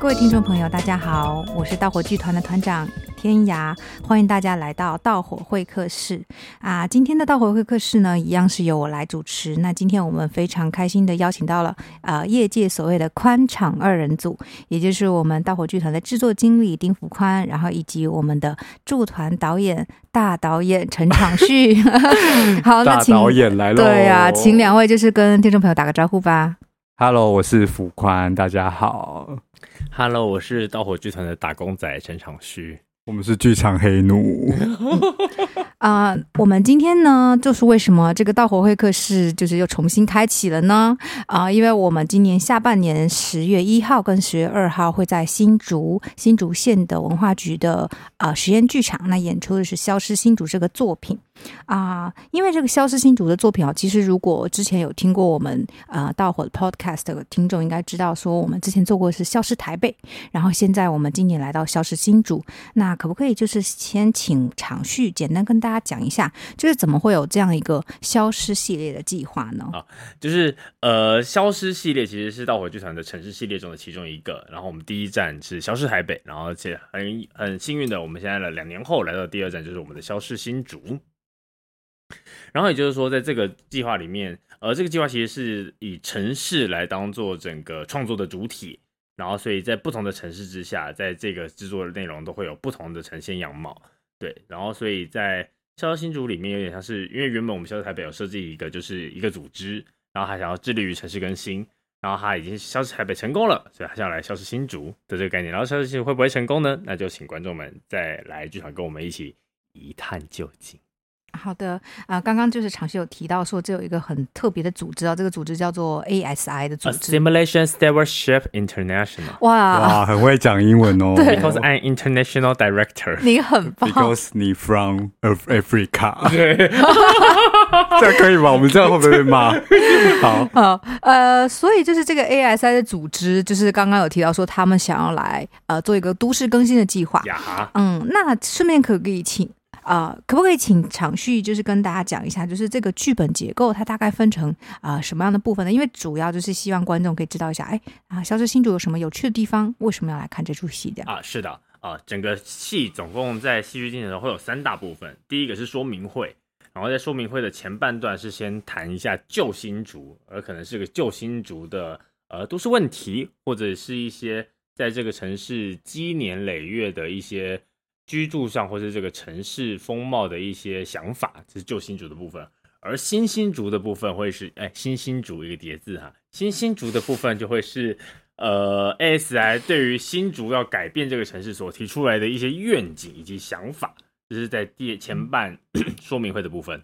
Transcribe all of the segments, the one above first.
各位听众朋友，大家好，我是盗火剧团的团长天涯，欢迎大家来到盗火会客室啊！今天的盗火会客室呢，一样是由我来主持。那今天我们非常开心的邀请到了呃业界所谓的宽场二人组，也就是我们盗火剧团的制作经理丁福宽，然后以及我们的驻团导演大导演陈长旭。好，那请导演来了，对啊，请两位就是跟听众朋友打个招呼吧。Hello，我是福宽，大家好。Hello，我是盗火剧团的打工仔陈长旭，我们是剧场黑奴。啊、呃，我们今天呢，就是为什么这个盗火会客室就是又重新开启了呢？啊、呃，因为我们今年下半年十月一号跟十月二号会在新竹新竹县的文化局的啊、呃、实验剧场，那演出的是《消失新竹》这个作品。啊、因为这个消失新竹的作品啊，其实如果之前有听过我们啊盗火的 podcast 的听众应该知道，说我们之前做过是消失台北，然后现在我们今年来到消失新竹，那可不可以就是先请长旭简单跟大家讲一下，就是怎么会有这样一个消失系列的计划呢？啊，就是呃，消失系列其实是盗火剧团的城市系列中的其中一个，然后我们第一站是消失台北，然后而且很很幸运的，我们现在了两年后来到第二站，就是我们的消失新竹。然后也就是说，在这个计划里面，呃，这个计划其实是以城市来当做整个创作的主体，然后所以在不同的城市之下，在这个制作的内容都会有不同的呈现样貌，对。然后所以在消失新竹里面，有点像是因为原本我们消失台北有设计一个就是一个组织，然后还想要致力于城市更新，然后他已经消失台北成功了，所以他想要来消失新竹的这个概念。然后消失新竹会不会成功呢？那就请观众们再来剧场跟我们一起一探究竟。好的啊、呃，刚刚就是长旭有提到说，这有一个很特别的组织啊，这个组织叫做 ASI 的组织 Assimilation Stewardship International。哇哇，很会讲英文哦。对，Because I'm international director。你很棒。Because 你 from Africa。对，这样可以吗？我们这样会不会被骂？好，好，呃，所以就是这个 ASI 的组织，就是刚刚有提到说，他们想要来呃做一个都市更新的计划。呀，嗯，那顺便可以请。啊、可不可以请昶旭就是跟大家讲一下，就是这个剧本结构它大概分成啊、什么样的部分呢？因为主要就是希望观众可以知道一下，哎啊，消失新竹有什么有趣的地方？为什么要来看这出戏的？啊，是的，啊、整个戏总共在戏剧进程中会有三大部分，第一个是说明会，然后在说明会的前半段是先谈一下旧新竹，而可能是个旧新竹的呃都市问题，或者是一些在这个城市积年累月的一些。居住上或是这个城市风貌的一些想法，这是旧新竹的部分；而新新竹的部分会是，哎，新新竹一个叠字哈，新新竹的部分就会是，呃，ASI 对于新竹要改变这个城市所提出来的一些愿景以及想法，这是在第前半 说明会的部分。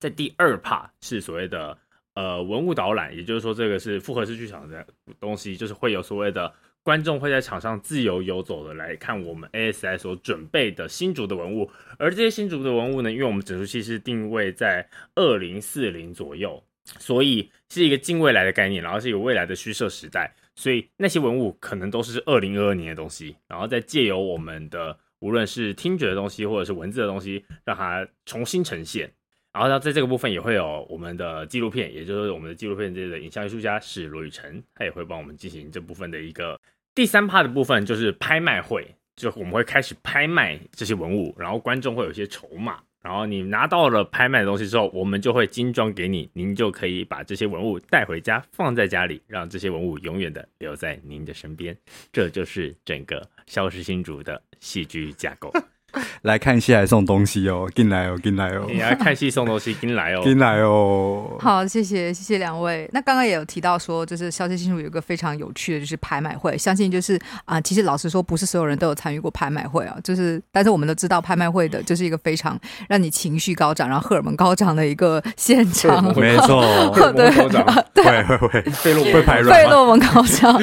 在第二 part 是所谓的呃文物导览，也就是说这个是复合式剧场的东西，就是会有所谓的。观众会在场上自由游走的来看我们 ASI 所准备的新竹的文物，而这些新竹的文物呢，因为我们整出戏是定位在二零四零左右，所以是一个近未来的概念，然后是有未来的虚设时代，所以那些文物可能都是二零二二年的东西，然后再借由我们的无论是听觉的东西或者是文字的东西，让它重新呈现。然后呢，在这个部分也会有我们的纪录片，也就是我们的纪录片这个影像艺术家是罗雨辰，他也会帮我们进行这部分的一个。第三趴的部分就是拍卖会，就我们会开始拍卖这些文物，然后观众会有一些筹码，然后你拿到了拍卖的东西之后，我们就会精装给你，您就可以把这些文物带回家，放在家里，让这些文物永远的留在您的身边。这就是整个消失新竹的戏剧架构。来看戏还送东西哦，进来哦，进来哦！你来看戏送东西，进来哦，进来哦！好，谢谢谢谢两位。那刚刚也有提到说，就是消失新竹有一个非常有趣的，就是拍卖会。相信就是啊、呃，其实老实说，不是所有人都有参与过拍卖会啊。就是，但是我们都知道，拍卖会的就是一个非常让你情绪高涨，然后荷尔蒙高涨的一个现场。没错，对，对会会，费洛会排费洛蒙高涨，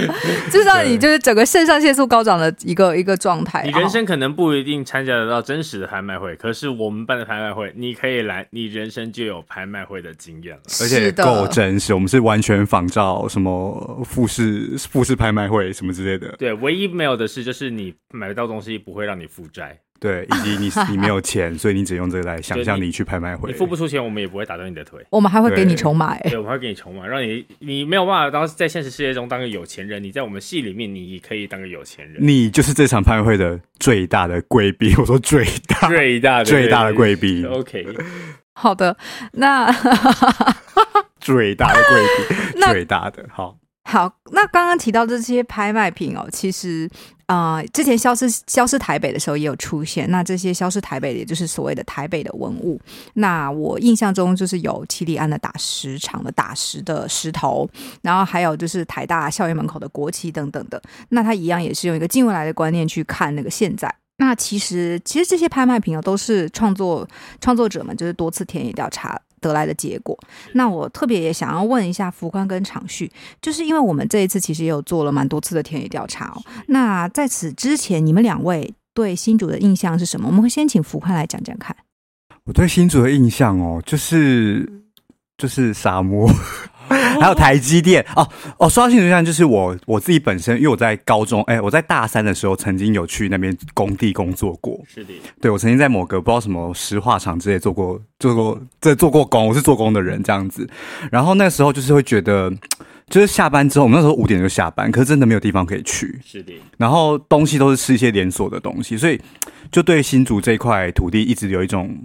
就是让你就是整个肾上腺素高涨的一个一个状态。你人生可能不一定参加得到真实的拍卖会，可是我们办的拍卖会，你可以来，你人生就有拍卖会的经验了，而且够真实。我们是完全仿照什么富士富士拍卖会什么之类的。对，唯一没有的是，就是你买到东西不会让你负债。对，以及你你没有钱，所以你只用这个来想象你去拍卖会。你付不出钱，我们也不会打断你的腿。我们还会给你筹码，对，我们会给你筹码，让你你没有办法当在现实世界中当个有钱人，你在我们戏里面你可以当个有钱人。你就是这场拍卖会的最大的贵宾，我说最大最大的最大的贵宾。OK，好的，那最大的贵宾，最大的好。好，那刚刚提到这些拍卖品哦，其实啊、之前消失消失台北的时候也有出现。那这些消失台北的，也就是所谓的台北的文物。那我印象中就是有七里安的打石场的打石的石头，然后还有就是台大校园门口的国旗等等的。那它一样也是用一个近未来的观念去看那个现在。那其实其实这些拍卖品哦，都是创作创作者们就是多次田野调查得来的结果。那我特别也想要问一下福宽跟长旭，就是因为我们这一次其实也有做了蛮多次的田野调查哦。那在此之前，你们两位对新主的印象是什么？我们会先请福宽来讲讲看。我对新主的印象哦，就是就是沙漠。还有台积电哦哦，说到新竹印象，就是我我自己本身，因为我在高中，哎，我在大三的时候曾经有去那边工地工作过。是的，对，我曾经在某个不知道什么石化厂之类做过做过这做过工，我是做工的人这样子。然后那时候就是会觉得，就是下班之后，我们那时候五点就下班，可是真的没有地方可以去。是的，然后东西都是吃一些连锁的东西，所以就对新竹这块土地一直有一种。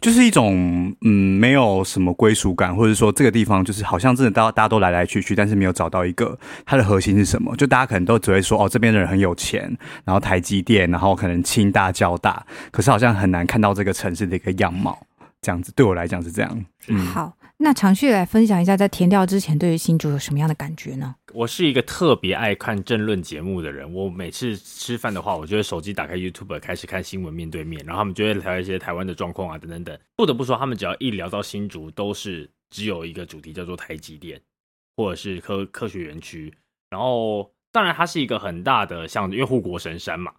就是一种嗯，没有什么归属感，或者说这个地方就是好像真的大家大家都来来去去，但是没有找到一个它的核心是什么。就大家可能都只会说哦，这边的人很有钱，然后台积电，然后可能清大、交大，可是好像很难看到这个城市的一个样貌。这样子对我来讲是这样。嗯，好。那长旭来分享一下，在填调之前对于新竹有什么样的感觉呢？我是一个特别爱看政论节目的人。我每次吃饭的话，我就会手机打开 YouTube 开始看新闻面对面，然后他们就会聊一些台湾的状况啊等等等。不得不说，他们只要一聊到新竹，都是只有一个主题叫做台积电，或者是科科学园区。然后当然它是一个很大的像，因为护国神山嘛。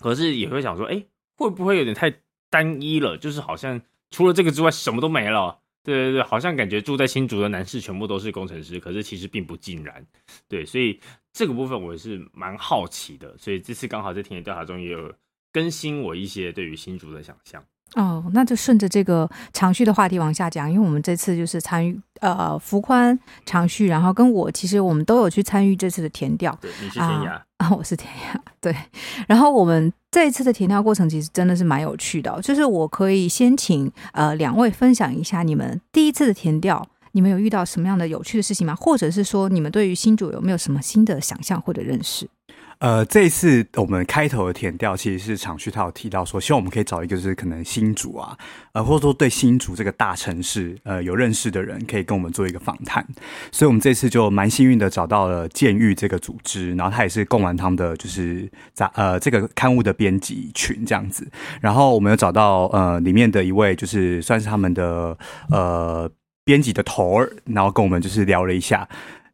可是也会想说，哎，会不会有点太单一了？就是好像除了这个之外，什么都没了。对对对，好像感觉住在新竹的男士全部都是工程师，可是其实并不尽然。对，所以这个部分我是蛮好奇的，所以这次刚好在田野调查中也有更新我一些对于新竹的想象。哦，那就顺着这个长旭的话题往下讲，因为我们这次就是参与呃福宽、长旭，然后跟我其实我们都有去参与这次的填调。对，你是天涯啊，我是天涯。对，然后我们这一次的填调过程其实真的是蛮有趣的哦，就是我可以先请呃两位分享一下你们第一次的填调，你们有遇到什么样的有趣的事情吗？或者是说你们对于新主有没有什么新的想象或者认识？呃，这一次我们开头的填调其实是昶旭他有提到说，希望我们可以找一个就是可能新竹啊，呃，或者说对新竹这个大城市呃有认识的人，可以跟我们做一个访谈。所以我们这次就蛮幸运的找到了建育这个组织，然后他也是贡丸汤的，就是杂呃这个刊物的编辑群这样子。然后我们有找到呃里面的一位，就是算是他们的呃编辑的头儿，然后跟我们就是聊了一下，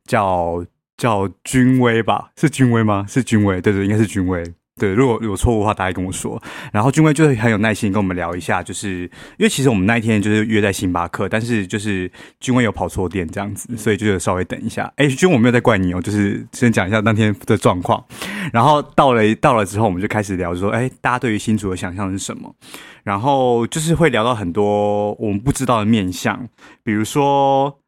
叫。叫君威吧，是君威吗？是君威，对对，应该是君威。对，如果有错误的话，大家跟我说。然后君威就是很有耐心跟我们聊一下，就是因为其实我们那一天就是约在星巴克，但是就是君威有跑错店这样子，所以就稍微等一下。哎，君威我没有在怪你哦，就是先讲一下当天的状况。然后到了到了之后，我们就开始聊，说哎，大家对于新竹的想象是什么？然后就是会聊到很多我们不知道的面相，比如说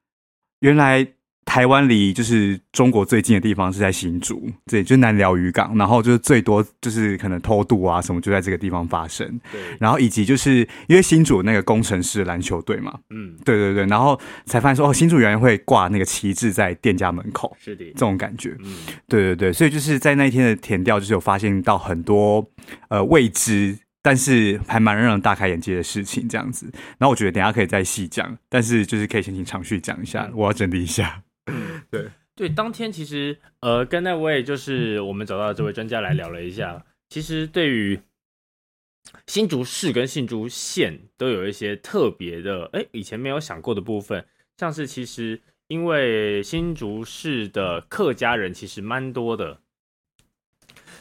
原来。台湾离就是中国最近的地方是在新竹，对，就是南寮渔港，然后就是最多就是可能偷渡啊什么就在这个地方发生，对，然后以及就是因为新竹那个工程师篮球队嘛，嗯，对对对，然后才发现说哦，新竹原来会挂那个旗帜在店家门口，是的，这种感觉，嗯，对对对，所以就是在那一天的填调，就是有发现到很多呃未知。但是还蛮让人大开眼界的事情，这样子。然后我觉得等一下可以再细讲，但是就是可以先请长旭讲一下，我要整理一下。对对，当天其实呃跟那位就是我们找到的这位专家来聊了一下，其实对于新竹市跟新竹县都有一些特别的，哎，以前没有想过的部分，像是其实因为新竹市的客家人其实蛮多的，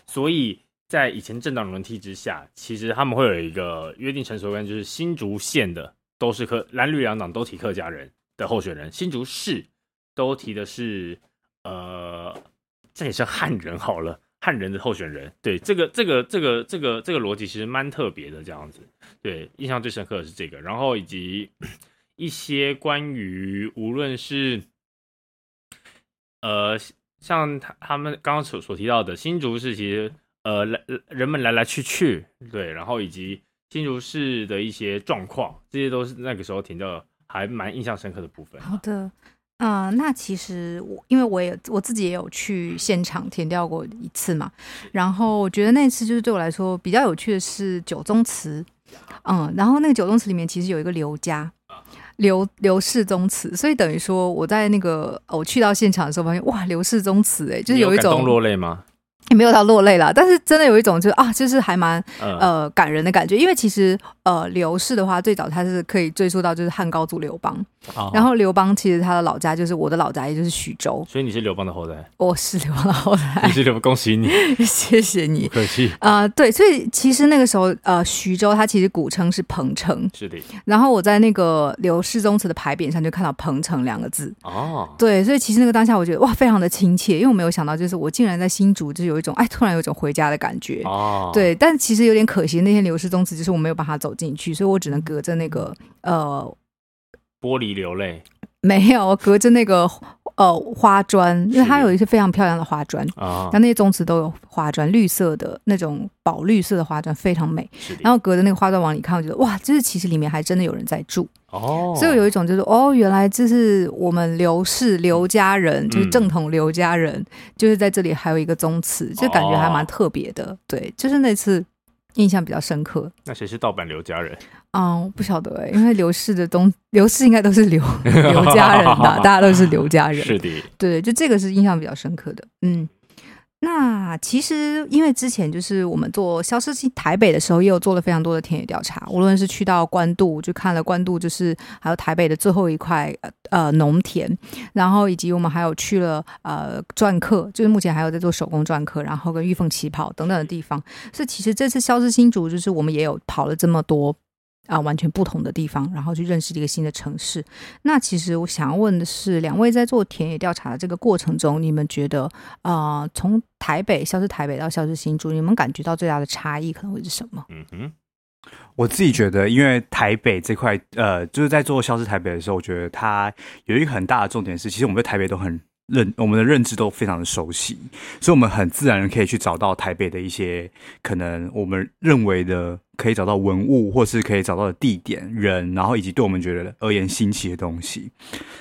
所以。在以前政党轮替之下，其实他们会有一个约定成熟的，就是新竹县的都是客蓝绿两党都提客家人的候选人，新竹市都提的是呃，这也是汉人好了，汉人的候选人。对，这个这个这个这个这个逻辑其实蛮特别的，这样子。对，印象最深刻的是这个，然后以及 一些关于无论是呃像他他们刚刚所所提到的新竹市，其实呃来人们来来去去，对，然后以及新竹市的一些状况，这些都是那个时候填掉还蛮印象深刻的部分。好的。啊、呃，那其实我因为我也我自己也有去现场填掉过一次嘛，然后我觉得那次就是对我来说比较有趣的是九宗祠，嗯，然后那个九宗祠里面其实有一个刘家，刘刘氏宗祠，所以等于说我在那个我去到现场的时候发现哇，刘氏宗祠哎，就是有一种落泪吗？也没有到落泪了，但是真的有一种就是啊，就是还蛮呃感人的感觉，因为其实呃刘氏的话最早他是可以追溯到就是汉高祖刘邦。Oh. 然后刘邦其实他的老家就是我的老家，也就是徐州。所以你是刘邦的后代？我是刘邦的后代。你是刘邦，恭喜你，谢谢你，不客气。啊、呃，对，所以其实那个时候，呃，徐州它其实古称是彭城。是的。然后我在那个刘氏宗祠的牌匾上就看到彭城两个字。哦。对，所以其实那个当下我觉得哇，非常的亲切，因为我没有想到，就是我竟然在新竹，就有一种哎，突然有一种回家的感觉。哦。对，但其实有点可惜，那天刘氏宗祠就是我没有办法走进去，所以我只能隔着那个呃。玻璃流泪，没有隔着那个呃花砖，因为它有一些非常漂亮的花砖。啊，它那些宗祠都有花砖，绿色的那种宝绿色的花砖非常美。然后隔着那个花砖往里看，我觉得哇，就是其实里面还真的有人在住。哦，所以有一种就是哦，原来这是我们刘氏刘家人，就是正统刘家人，嗯、就是在这里还有一个宗祠，就感觉还蛮特别的。对，就是那次印象比较深刻。那谁是盗版刘家人？嗯，不晓得哎，因为刘氏的东刘氏应该都是刘 刘家人的，大家都是刘家人。是的，对，就这个是印象比较深刻的。嗯，那其实因为之前就是我们做消失台北的时候，也有做了非常多的田野调查，无论是去到关渡，就看了关渡，就是还有台北的最后一块呃农田，然后以及我们还有去了呃篆刻，就是目前还有在做手工篆刻，然后跟玉凤旗袍等等的地方。所以其实这次消失新竹，就是我们也有跑了这么多。啊，完全不同的地方，然后去认识一个新的城市。那其实我想要问的是，两位在做田野调查的这个过程中，你们觉得啊、从台北消失台北到消失新竹，你们感觉到最大的差异可能会是什么？嗯哼，我自己觉得，因为台北这块，呃，就是在做消失台北的时候，我觉得它有一个很大的重点是，其实我们对台北都很。认我们的认知都非常的熟悉，所以我们很自然的可以去找到台北的一些可能我们认为的可以找到文物，或是可以找到的地点、人，然后以及对我们觉得而言新奇的东西。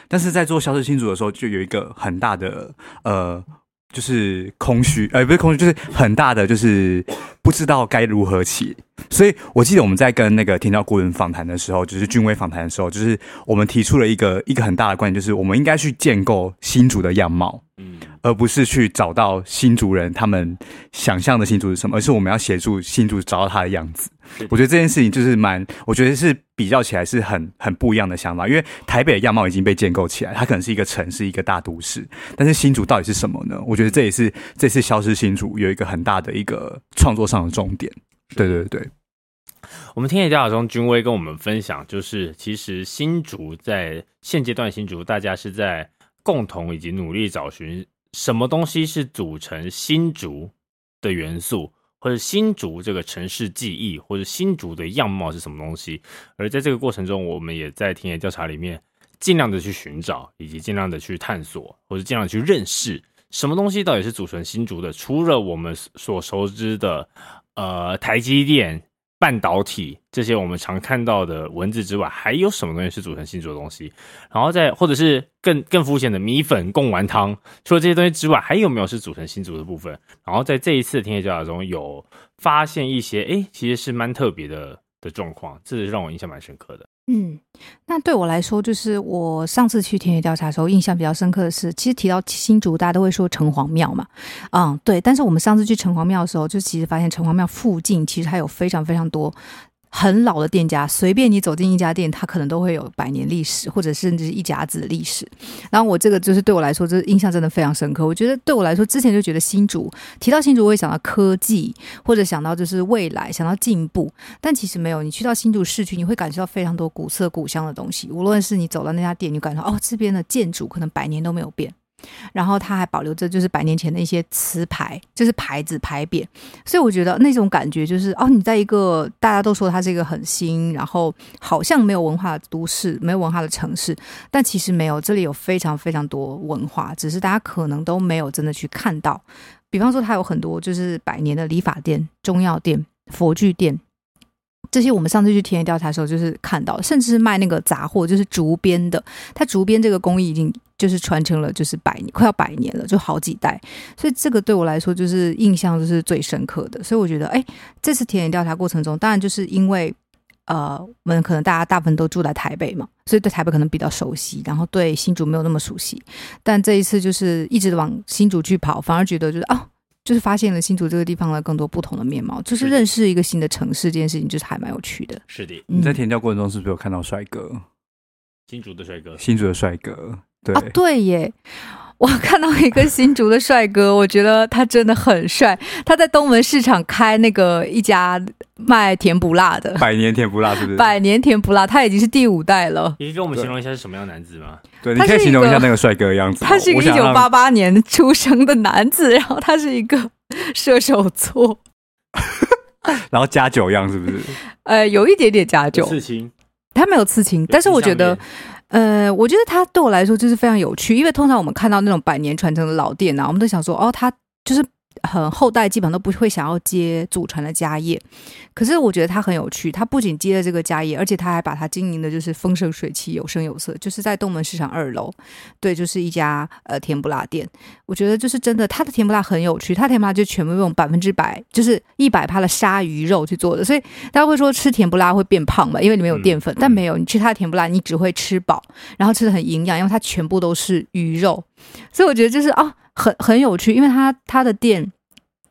但是在做消失清楚的时候，就有一个很大的呃。就是空虚，呃，不是空虚，就是很大的，就是不知道该如何起。所以我记得我们在跟那个田调顾问访谈的时候，就是俊威访谈的时候，就是我们提出了一个一个很大的观点，就是我们应该去建构新主的样貌。嗯，而不是去找到新族人他们想象的新族是什么，而是我们要协助新族找到他的样子。我觉得这件事情就是蛮，我觉得是比较起来是很很不一样的想法。因为台北的样貌已经被建构起来，它可能是一个城市，一个大都市，但是新竹到底是什么呢？我觉得这也是这次消失新竹有一个很大的一个创作上的重点。对对对，我们听野调查中，君威跟我们分享，就是其实新竹在现阶段，新竹大家是在。共同以及努力找寻什么东西是组成新竹的元素，或者新竹这个城市记忆，或者新竹的样貌是什么东西？而在这个过程中，我们也在田野调查里面尽量的去寻找，以及尽量的去探索，或者尽量去认识什么东西到底是组成新竹的。除了我们所熟知的，呃，台积电。半导体这些我们常看到的文字之外，还有什么东西是组成新竹的东西？然后再或者是更更肤浅的米粉贡丸汤，除了这些东西之外，还有没有是组成新竹的部分？然后在这一次的田野调查中有发现一些，哎，其实是蛮特别的的状况，这是让我印象蛮深刻的。嗯，那对我来说，就是我上次去田野调查的时候，印象比较深刻的是，其实提到新竹，大家都会说城隍庙嘛，嗯，对。但是我们上次去城隍庙的时候，就其实发现城隍庙附近其实还有非常非常多。很老的店家，随便你走进一家店，它可能都会有百年历史，或者甚至是一甲子的历史。然后我这个就是对我来说，这印象真的非常深刻。我觉得对我来说，之前就觉得新竹提到新竹，我会想到科技，或者想到就是未来，想到进步。但其实没有，你去到新竹市区，你会感受到非常多古色古香的东西。无论是你走到那家店，你感受到哦，这边的建筑可能百年都没有变。然后它还保留着就是百年前的一些词牌，就是牌子牌匾，所以我觉得那种感觉就是哦，你在一个大家都说它是一个很新，然后好像没有文化的都市，没有文化的城市，但其实没有，这里有非常非常多文化，只是大家可能都没有真的去看到。比方说，它有很多就是百年的理发店、中药店、佛具店。这些我们上次去田野调查的时候，就是看到，甚至是卖那个杂货，就是竹编的。它竹编这个工艺已经就是传承了，就是百年，快要百年了，就好几代。所以这个对我来说，就是印象就是最深刻的。所以我觉得，哎，这次田野调查过程中，当然就是因为，呃，我们可能大家大部分都住在台北嘛，所以对台北可能比较熟悉，然后对新竹没有那么熟悉。但这一次就是一直往新竹去跑，反而觉得就是啊。就是发现了新竹这个地方的更多不同的面貌，就是认识一个新的城市这件事情，就是还蛮有趣的。是的，嗯、你在填调过程中是不是有看到帅哥？新竹的帅哥，新竹的帅哥，对啊，对耶。我看到一个新竹的帅哥，我觉得他真的很帅。他在东门市场开那个一家卖甜不辣的，百年甜不辣是不是？百年甜不辣，他已经是第五代了。你可以跟我们形容一下是什么样的男子吗？对，你可以形容一下那个帅哥的样子。他是一个一九八八年出生的男子，然后他是一个射手座，然后加酒样是不是？呃，有一点点加酒。刺青，他没有刺青，但是我觉得。呃，我觉得他对我来说就是非常有趣，因为通常我们看到那种百年传承的老店呢，我们都想说，哦，他就是。很后代基本上都不会想要接祖传的家业，可是我觉得他很有趣。他不仅接了这个家业，而且他还把它经营的就是风生水起、有声有色。就是在东门市场二楼，对，就是一家呃甜不辣店。我觉得就是真的，他的甜不辣很有趣。他甜不辣就全部用百分之百，就是一百趴的鲨鱼肉去做的。所以大家会说吃甜不辣会变胖嘛？因为里面有淀粉，嗯、但没有。你吃他的甜不辣，你只会吃饱，然后吃的很营养，因为它全部都是鱼肉。所以我觉得就是啊。很很有趣，因为他他的店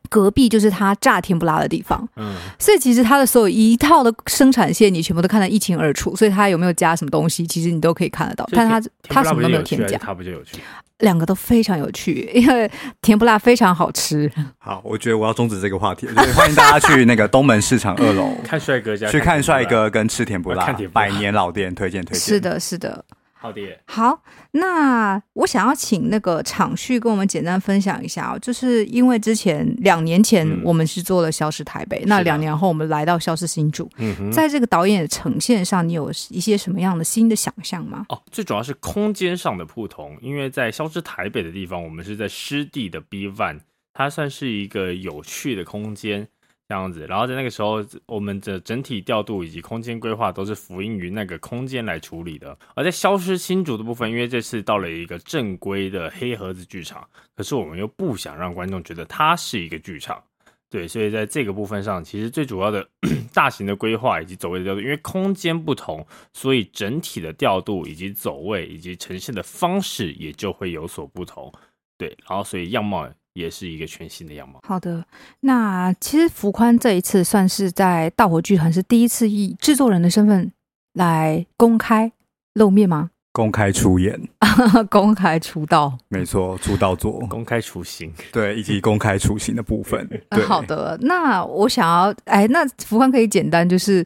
隔壁就是他炸甜不辣的地方，嗯，所以其实他的所有一套的生产线你全部都看得一清二楚，所以他有没有加什么东西，其实你都可以看得到。但他他什么都没有添加，他不就有趣？两个都非常有趣，因为甜不辣非常好吃。好，我觉得我要终止这个话题，欢迎大家去那个东门市场二楼 看帅哥家，去看帅哥跟吃甜不辣，百年老店推荐推荐。是的，是的。好的，好，那我想要请那个场旭跟我们简单分享一下哦，就是因为之前两年前我们是做了《消失台北》，嗯，那两年后我们来到《消失新竹》，嗯哼，在这个导演的呈现上，你有一些什么样的新的想象吗？哦，最主要是空间上的不同，因为在《消失台北》的地方，我们是在湿地的 B One，它算是一个有趣的空间。这样子，然后在那个时候，我们的整体调度以及空间规划都是服膺于那个空间来处理的。而在消失新竹的部分，因为这次到了一个正规的黑盒子剧场，可是我们又不想让观众觉得它是一个剧场，对，所以在这个部分上，其实最主要的 大型的规划以及走位的调度，因为空间不同，所以整体的调度以及走位以及呈现的方式也就会有所不同，对，然后所以样貌。也是一个全新的样貌。好的，那其实福宽这一次算是在大火剧团是第一次以制作人的身份来公开露面吗？公开出演，公开出道，没错，出道作，公开出行，对，以及公开出行的部分。对，好的，那我想要，哎，那福宽可以简单就是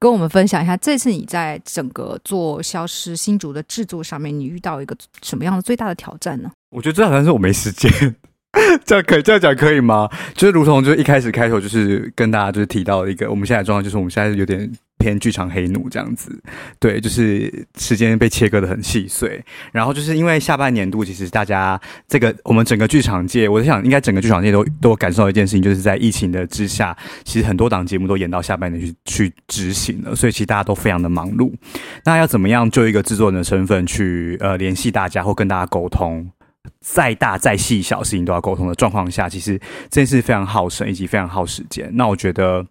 跟我们分享一下，这次你在整个做《消失新竹》的制作上面，你遇到一个什么样的最大的挑战呢？我觉得最好像是我没时间。这样可以这样讲可以吗？就是如同就是一开始开头就是跟大家就是提到一个我们现在的状况，就是我们现在有点偏剧场黑奴这样子，对，就是时间被切割得很细碎。然后就是因为下半年度，其实大家这个我们整个剧场界，我在想应该整个剧场界都都感受到一件事情，就是在疫情的之下，其实很多档节目都演到下半年去去执行了，所以其实大家都非常的忙碌。那要怎么样就一个制作人的身份去呃联系大家或跟大家沟通？再大再细小事情都要沟通的状况下，其实这件事非常耗神以及非常耗时间。那我觉得，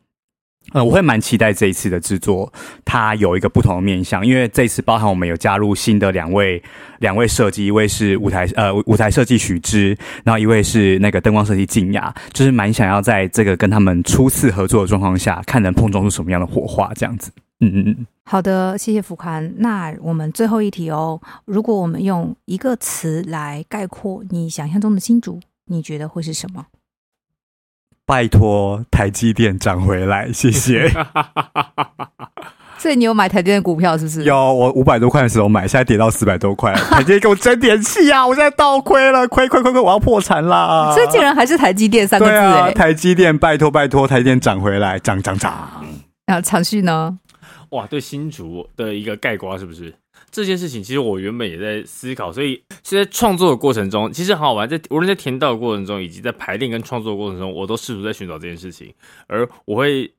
呃，我会蛮期待这一次的制作，它有一个不同的面向，因为这一次包含我们有加入新的两位两位设计，一位是舞台呃舞台设计许之，然后一位是那个灯光设计静雅，就是蛮想要在这个跟他们初次合作的状况下，看能碰撞出什么样的火花，这样子。嗯嗯嗯。好的，谢谢福宽。那我们最后一题哦，如果我们用一个词来概括你想象中的新竹，你觉得会是什么？拜托台积电涨回来，谢谢。所以你有买台积电股票是不是？有，我五百多块的时候买，现在跌到四百多块，台积电给我争点气啊！我现在倒亏了，亏亏亏亏，我要破产啦！所以竟然还是台积电三个字哎、啊，台积电拜托拜托，台积电涨回来，涨涨涨。然后长旭呢？哇，对新竹的一个盖瓜是不是？这件事情其实我原本也在思考，所以是在创作的过程中，其实很好玩。在无论在填道的过程中，以及在排练跟创作过程中，我都试图在寻找这件事情。而我会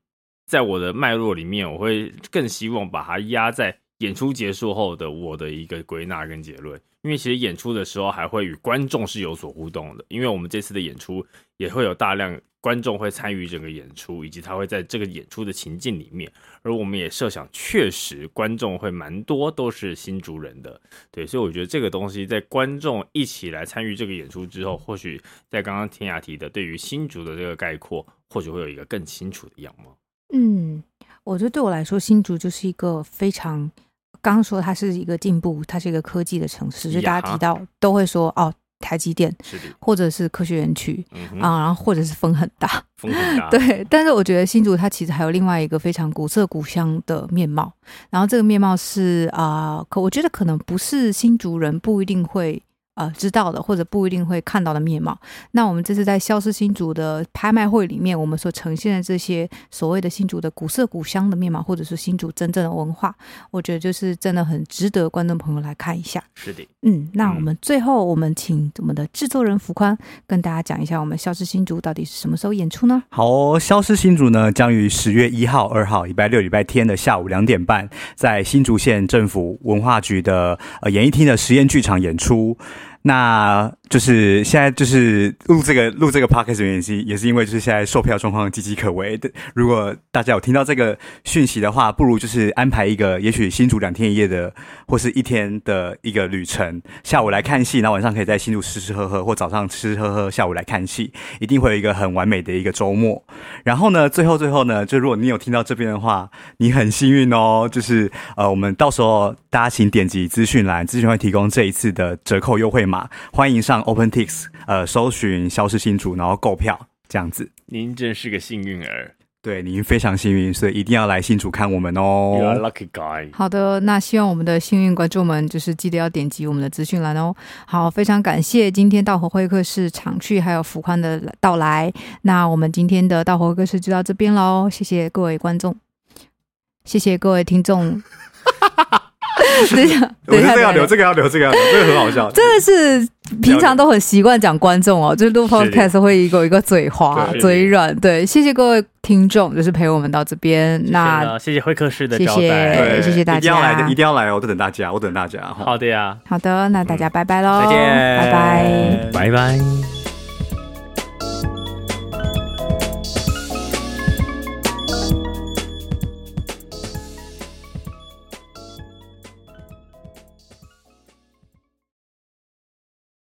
在我的脉络里面，我会更希望把它压在演出结束后的我的一个归纳跟结论。因为其实演出的时候还会与观众是有所互动的，因为我们这次的演出也会有大量。观众会参与整个演出，以及他会在这个演出的情境里面，而我们也设想，确实观众会蛮多都是新竹人的，对，所以我觉得这个东西在观众一起来参与这个演出之后，或许在刚刚天雅提的对于新竹的这个概括，或许会有一个更清楚的样貌。嗯，我觉得对我来说，新竹就是一个非常，刚刚说它是一个进步，它是一个科技的城市，所以大家提到都会说哦。台积电，或者是科学园区啊，然后或者是风很大，风很大，对。但是我觉得新竹它其实还有另外一个非常古色古香的面貌，然后这个面貌是啊、呃，可我觉得可能不是新竹人不一定会。呃，知道的或者不一定会看到的面貌。那我们这次在消失新竹的拍卖会里面，我们所呈现的这些所谓的新竹的古色古香的面貌，或者是新竹真正的文化，我觉得就是真的很值得观众朋友来看一下。是的，嗯，那我们最后我们请我们的制作人福宽跟大家讲一下，我们消失新竹到底是什么时候演出呢？好、哦，消失新竹呢将于十月一号、二号，礼拜六、礼拜天的下午两点半，在新竹县政府文化局的呃演艺厅的实验剧场演出。那就是现在就是录这个录这个 podcast 原因是也是因为就是现在售票状况岌岌可危的。如果大家有听到这个讯息的话，不如就是安排一个也许新竹两天一夜的或是一天的一个旅程，下午来看戏，然后晚上可以在新竹吃吃喝喝，或早上吃吃喝喝，下午来看戏，一定会有一个很完美的一个周末。然后呢，最后最后呢，就如果你有听到这边的话，你很幸运哦，就是呃，我们到时候大家请点击资讯栏，资讯会提供这一次的折扣优惠码。欢迎上 OpenTix，呃，搜寻消失新主，然后购票这样子。您真是个幸运儿，对，您非常幸运，所以一定要来新主看我们哦。You are lucky guy。好的，那希望我们的幸运观众们就是记得要点击我们的资讯栏哦。好，非常感谢今天盗火会客室昶旭还有福宽的到来。那我们今天的盗火会客室就到这边喽，谢谢各位观众，谢谢各位听众。等一下，等一下，这个要留，这个要留，这个要留，这个很好笑。真的是平常都很习惯讲观众哦，就是录 podcast 会有一个嘴滑、嘴软。对，谢谢各位听众，就是陪我们到这边。那谢谢会客室的招待，谢谢大家，一定要来的，一定要来哦，我等大家，我等大家。好的呀，好的，那大家拜拜喽，再见，拜拜，拜拜。